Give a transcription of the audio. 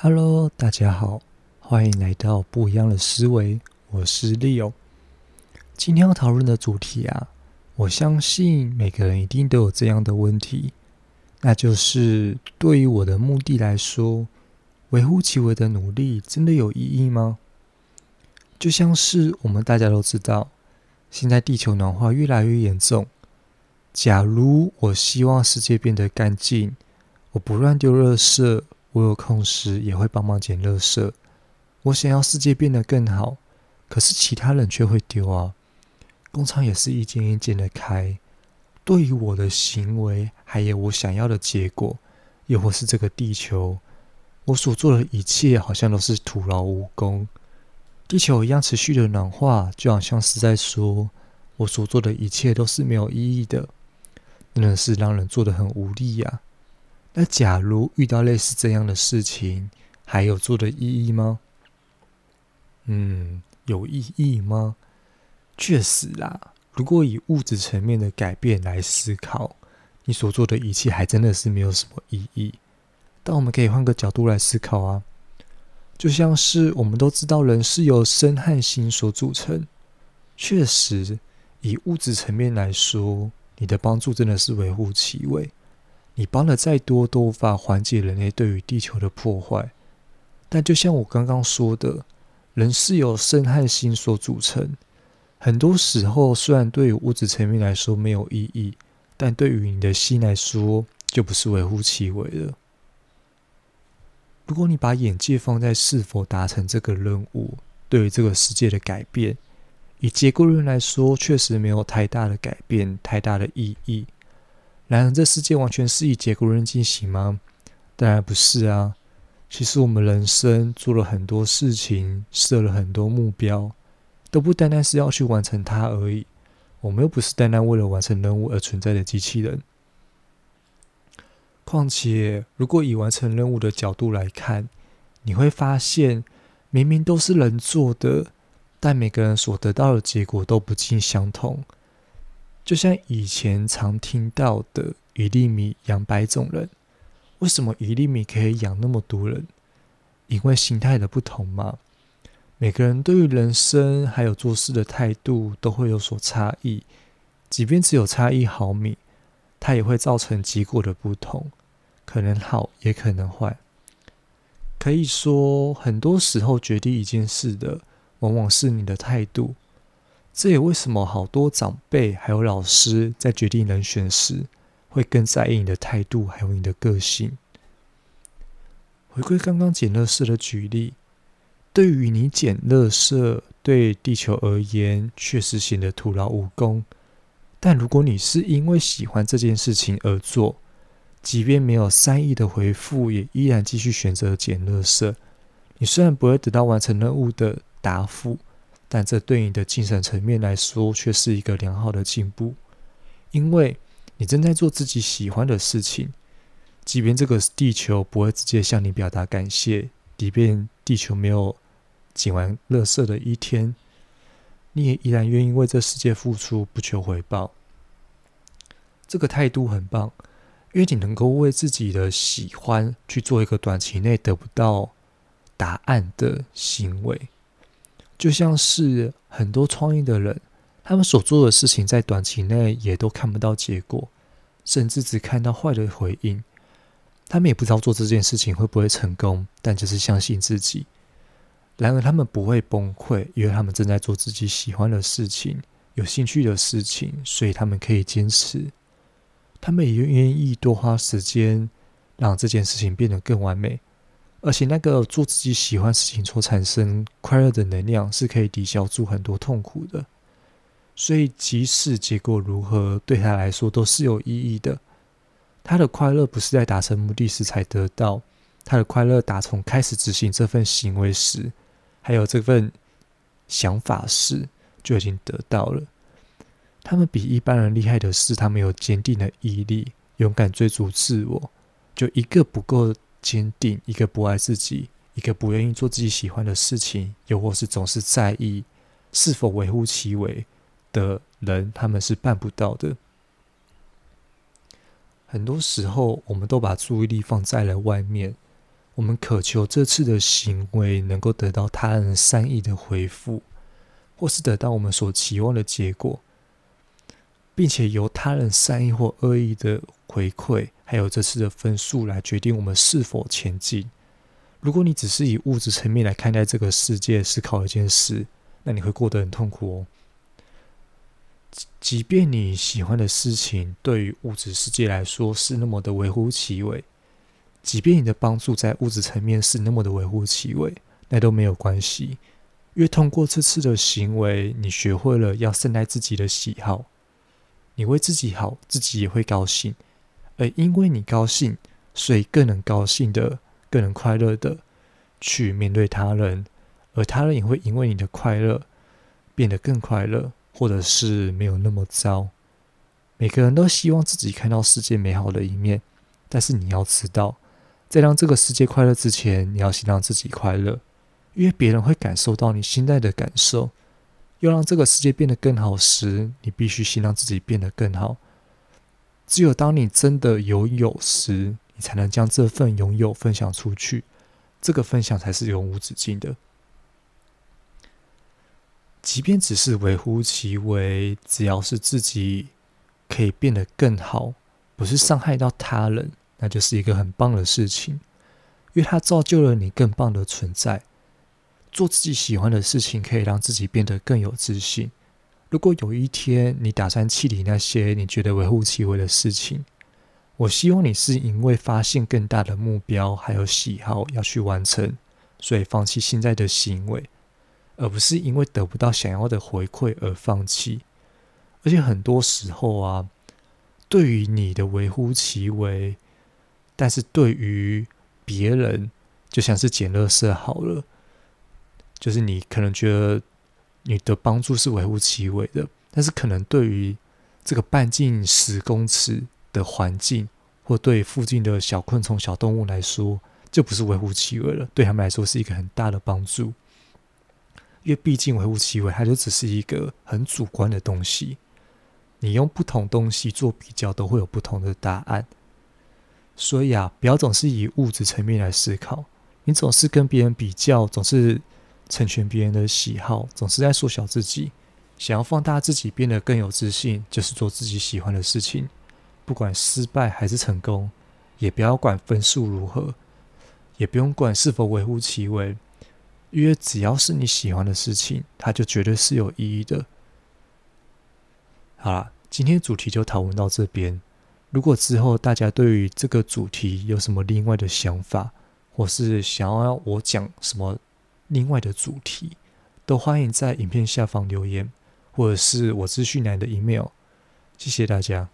Hello，大家好，欢迎来到不一样的思维。我是 Leo。今天要讨论的主题啊，我相信每个人一定都有这样的问题，那就是对于我的目的来说，微乎其微的努力真的有意义吗？就像是我们大家都知道，现在地球暖化越来越严重。假如我希望世界变得干净，我不乱丢垃圾。我有空时也会帮忙捡垃圾。我想要世界变得更好，可是其他人却会丢啊。工厂也是一间一间的开。对于我的行为，还有我想要的结果，又或是这个地球，我所做的一切好像都是徒劳无功。地球一样持续的暖化，就好像是在说，我所做的一切都是没有意义的，真的是让人做的很无力呀。那假如遇到类似这样的事情，还有做的意义吗？嗯，有意义吗？确实啦。如果以物质层面的改变来思考，你所做的一切还真的是没有什么意义。但我们可以换个角度来思考啊，就像是我们都知道，人是由身和心所组成。确实，以物质层面来说，你的帮助真的是微乎其微。你帮了再多，都无法缓解人类对于地球的破坏。但就像我刚刚说的，人是由身和心所组成。很多时候，虽然对于物质层面来说没有意义，但对于你的心来说，就不是微乎其微了。如果你把眼界放在是否达成这个任务，对于这个世界的改变，以结果论来说，确实没有太大的改变，太大的意义。然而，这世界完全是以结果论进行吗？当然不是啊。其实，我们人生做了很多事情，设了很多目标，都不单单是要去完成它而已。我们又不是单单为了完成任务而存在的机器人。况且，如果以完成任务的角度来看，你会发现，明明都是人做的，但每个人所得到的结果都不尽相同。就像以前常听到的“一粒米养百种人”，为什么一粒米可以养那么多人？因为心态的不同嘛。每个人对于人生还有做事的态度都会有所差异，即便只有差一毫米，它也会造成结果的不同，可能好也可能坏。可以说，很多时候决定一件事的，往往是你的态度。这也为什么好多长辈还有老师在决定人选时，会更在意你的态度还有你的个性。回归刚刚捡乐色的举例，对于你捡乐色，对地球而言确实显得徒劳无功。但如果你是因为喜欢这件事情而做，即便没有善意的回复，也依然继续选择捡乐色，你虽然不会得到完成任务的答复。但这对你的精神层面来说，却是一个良好的进步，因为你正在做自己喜欢的事情。即便这个地球不会直接向你表达感谢，即便地球没有捡完垃圾的一天，你也依然愿意为这世界付出，不求回报。这个态度很棒，因为你能够为自己的喜欢去做一个短期内得不到答案的行为。就像是很多创业的人，他们所做的事情在短期内也都看不到结果，甚至只看到坏的回应。他们也不知道做这件事情会不会成功，但就是相信自己。然而，他们不会崩溃，因为他们正在做自己喜欢的事情、有兴趣的事情，所以他们可以坚持。他们也愿意多花时间，让这件事情变得更完美。而且，那个做自己喜欢事情所产生快乐的能量，是可以抵消住很多痛苦的。所以，即使结果如何，对他来说都是有意义的。他的快乐不是在达成目的时才得到，他的快乐打从开始执行这份行为时，还有这份想法时，就已经得到了。他们比一般人厉害的是，他们有坚定的毅力，勇敢追逐自我。就一个不够。坚定一个不爱自己、一个不愿意做自己喜欢的事情，又或是总是在意是否微乎其微的人，他们是办不到的。很多时候，我们都把注意力放在了外面，我们渴求这次的行为能够得到他人善意的回复，或是得到我们所期望的结果，并且由他人善意或恶意的回馈，还有这次的分数来决定我们是否前进。如果你只是以物质层面来看待这个世界，思考一件事，那你会过得很痛苦哦。即便你喜欢的事情对于物质世界来说是那么的微乎其微，即便你的帮助在物质层面是那么的微乎其微，那都没有关系，因为通过这次的行为，你学会了要善待自己的喜好，你为自己好，自己也会高兴，而因为你高兴，所以更能高兴的。更能快乐的去面对他人，而他人也会因为你的快乐变得更快乐，或者是没有那么糟。每个人都希望自己看到世界美好的一面，但是你要知道，在让这个世界快乐之前，你要先让自己快乐，因为别人会感受到你现在的感受。要让这个世界变得更好时，你必须先让自己变得更好。只有当你真的拥有时，你才能将这份拥有分享出去，这个分享才是永无止境的。即便只是微乎其微，只要是自己可以变得更好，不是伤害到他人，那就是一个很棒的事情，因为它造就了你更棒的存在。做自己喜欢的事情，可以让自己变得更有自信。如果有一天你打算弃理那些你觉得微乎其微的事情，我希望你是因为发现更大的目标还有喜好要去完成，所以放弃现在的行为，而不是因为得不到想要的回馈而放弃。而且很多时候啊，对于你的微乎其微，但是对于别人就像是捡垃圾好了，就是你可能觉得你的帮助是微乎其微的，但是可能对于这个半径十公尺。的环境，或对附近的小昆虫、小动物来说，就不是微乎其微了。对他们来说，是一个很大的帮助。因为毕竟微乎其微，它就只是一个很主观的东西。你用不同东西做比较，都会有不同的答案。所以啊，不要总是以物质层面来思考。你总是跟别人比较，总是成全别人的喜好，总是在缩小自己。想要放大自己，变得更有自信，就是做自己喜欢的事情。不管失败还是成功，也不要管分数如何，也不用管是否微乎其微，因为只要是你喜欢的事情，它就绝对是有意义的。好了，今天主题就讨论到这边。如果之后大家对于这个主题有什么另外的想法，或是想要我讲什么另外的主题，都欢迎在影片下方留言，或者是我资讯栏的 email。谢谢大家。